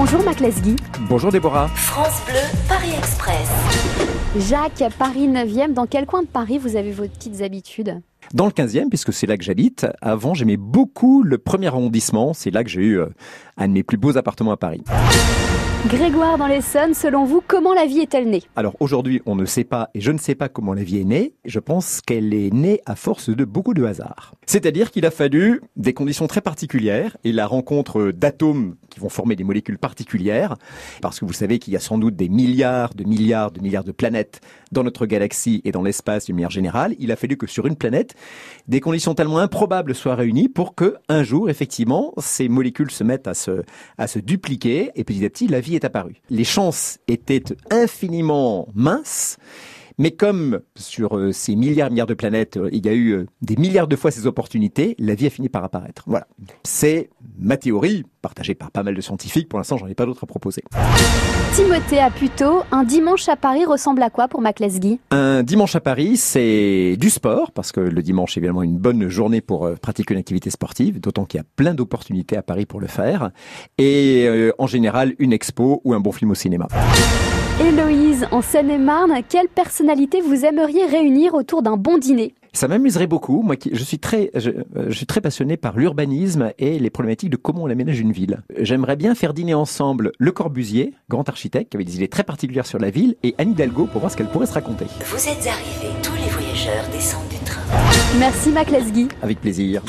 Bonjour Mac Lesguy. Bonjour Déborah. France Bleu, Paris Express. Jacques, Paris 9e, dans quel coin de Paris vous avez vos petites habitudes? Dans le 15e, puisque c'est là que j'habite, avant j'aimais beaucoup le premier arrondissement, c'est là que j'ai eu euh, un de mes plus beaux appartements à Paris. Grégoire dans l'Essonne, selon vous, comment la vie est-elle née? Alors aujourd'hui, on ne sait pas, et je ne sais pas comment la vie est née, je pense qu'elle est née à force de beaucoup de hasard. C'est-à-dire qu'il a fallu des conditions très particulières et la rencontre d'atomes vont former des molécules particulières, parce que vous savez qu'il y a sans doute des milliards de milliards de milliards de planètes dans notre galaxie et dans l'espace d'une manière générale. Il a fallu que sur une planète, des conditions tellement improbables soient réunies pour que un jour, effectivement, ces molécules se mettent à se, à se dupliquer et petit à petit, la vie est apparue. Les chances étaient infiniment minces. Mais comme sur euh, ces milliards milliards de planètes, euh, il y a eu euh, des milliards de fois ces opportunités, la vie a fini par apparaître. Voilà. C'est ma théorie, partagée par pas mal de scientifiques. Pour l'instant, j'en ai pas d'autres à proposer. Timothée à Puteaux, un dimanche à Paris ressemble à quoi pour Mac Lesguy Un dimanche à Paris, c'est du sport, parce que le dimanche est évidemment une bonne journée pour euh, pratiquer une activité sportive, d'autant qu'il y a plein d'opportunités à Paris pour le faire. Et euh, en général, une expo ou un bon film au cinéma. Héloïse, en Seine-et-Marne, quelle personnalité vous aimeriez réunir autour d'un bon dîner? Ça m'amuserait beaucoup. Moi, qui, je suis très, je, euh, je suis très passionné par l'urbanisme et les problématiques de comment on aménage une ville. J'aimerais bien faire dîner ensemble Le Corbusier, grand architecte, qui avait des idées très particulières sur la ville, et Anne Hidalgo pour voir ce qu'elle pourrait se raconter. Vous êtes arrivés, tous les voyageurs descendent du train. Merci Mac Lesguy. Avec plaisir.